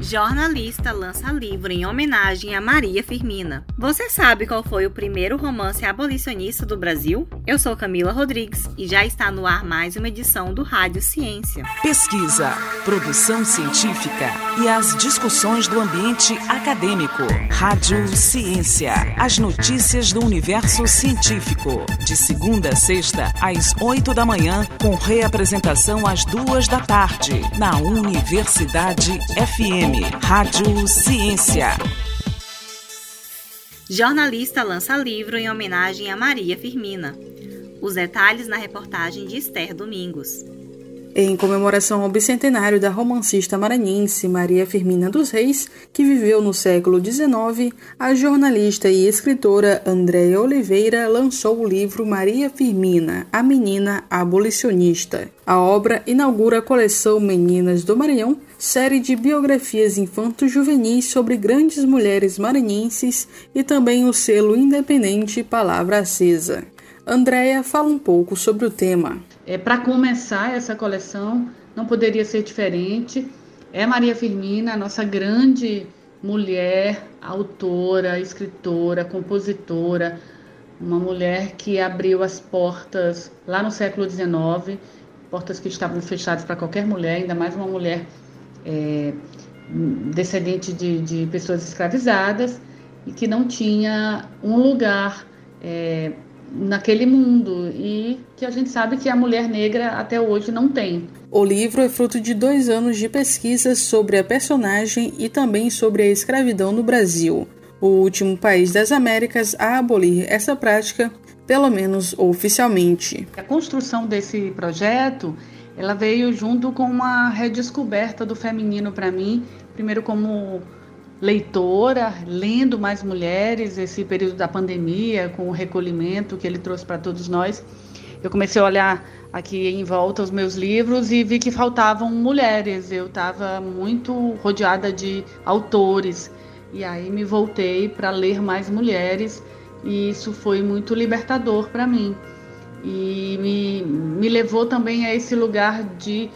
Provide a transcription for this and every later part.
Jornalista lança livro em homenagem a Maria Firmina. Você sabe qual foi o primeiro romance abolicionista do Brasil? Eu sou Camila Rodrigues e já está no ar mais uma edição do Rádio Ciência. Pesquisa, produção científica e as discussões do ambiente acadêmico. Rádio Ciência. As notícias do universo científico. De segunda a sexta, às oito da manhã, com reapresentação às duas da tarde, na Universidade FM. Rádio Ciência. Jornalista lança livro em homenagem a Maria Firmina. Os detalhes na reportagem de Esther Domingos. Em comemoração ao bicentenário da romancista maranhense Maria Firmina dos Reis, que viveu no século XIX, a jornalista e escritora Andréa Oliveira lançou o livro Maria Firmina, a Menina Abolicionista. A obra inaugura a coleção Meninas do Maranhão, série de biografias infanto-juvenis sobre grandes mulheres maranhenses e também o selo independente Palavra Acesa. Andréia fala um pouco sobre o tema. É, Para começar essa coleção, não poderia ser diferente. É Maria Firmina, a nossa grande mulher, autora, escritora, compositora, uma mulher que abriu as portas lá no século XIX, portas que estavam fechadas para qualquer mulher, ainda mais uma mulher é, descendente de, de, pessoas escravizadas e que não tinha um lugar é, naquele mundo e que a gente sabe que a mulher negra até hoje não tem. O livro é fruto de dois anos de pesquisas sobre a personagem e também sobre a escravidão no Brasil, o último país das Américas a abolir essa prática, pelo menos oficialmente. A construção desse projeto ela veio junto com uma redescoberta do feminino para mim, primeiro como leitora, lendo mais mulheres, esse período da pandemia, com o recolhimento que ele trouxe para todos nós. Eu comecei a olhar aqui em volta os meus livros e vi que faltavam mulheres. Eu estava muito rodeada de autores e aí me voltei para ler mais mulheres e isso foi muito libertador para mim e me, me levou também a esse lugar de,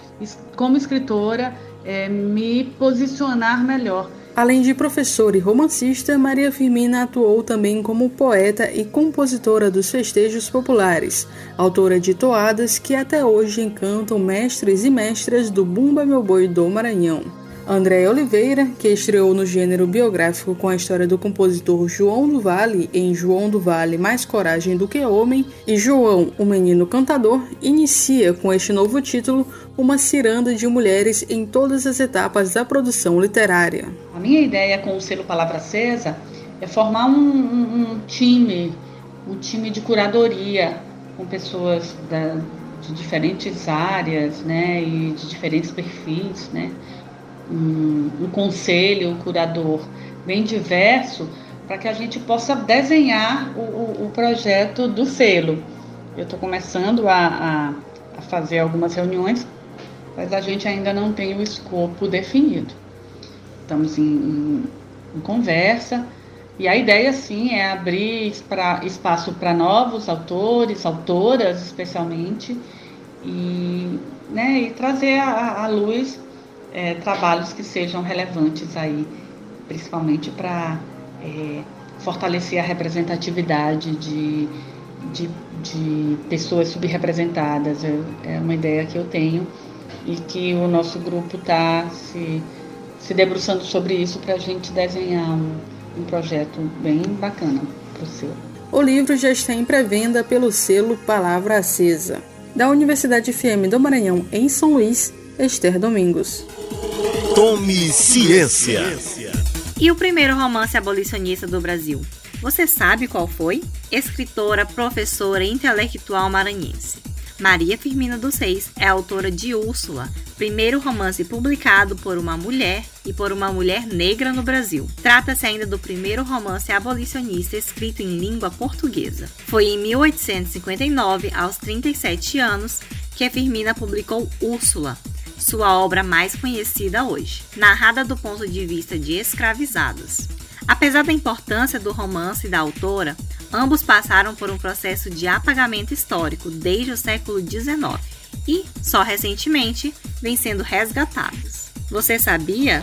como escritora, é, me posicionar melhor Além de professora e romancista, Maria Firmina atuou também como poeta e compositora dos festejos populares, autora de toadas que até hoje encantam mestres e mestras do Bumba Meu Boi do Maranhão. André Oliveira, que estreou no gênero biográfico com a história do compositor João do Vale em João do Vale Mais Coragem do que Homem, e João, o Menino Cantador, inicia com este novo título uma ciranda de mulheres em todas as etapas da produção literária. A minha ideia com o selo Palavra Acesa é formar um, um, um time, um time de curadoria com pessoas da, de diferentes áreas, né, e de diferentes perfis, né, um, um conselho, um curador bem diverso, para que a gente possa desenhar o, o, o projeto do selo. Eu estou começando a, a, a, fazer algumas reuniões, mas a gente ainda não tem o escopo definido. Estamos em, em, em conversa e a ideia, sim, é abrir pra, espaço para novos autores, autoras especialmente, e, né, e trazer à luz é, trabalhos que sejam relevantes aí, principalmente para é, fortalecer a representatividade de, de, de pessoas subrepresentadas. É, é uma ideia que eu tenho e que o nosso grupo está se, se debruçando sobre isso para a gente desenhar um, um projeto bem bacana para o seu. O livro já está em pré-venda pelo selo Palavra Acesa. Da Universidade FM do Maranhão, em São Luís, Esther Domingos. Tome ciência. E o primeiro romance abolicionista do Brasil? Você sabe qual foi? Escritora, professora e intelectual maranhense. Maria Firmina dos Reis é autora de Úrsula, primeiro romance publicado por uma mulher e por uma mulher negra no Brasil. Trata-se ainda do primeiro romance abolicionista escrito em língua portuguesa. Foi em 1859, aos 37 anos, que a Firmina publicou Úrsula, sua obra mais conhecida hoje, narrada do ponto de vista de escravizados. Apesar da importância do romance e da autora, ambos passaram por um processo de apagamento histórico desde o século XIX e, só recentemente, vêm sendo resgatados. Você sabia?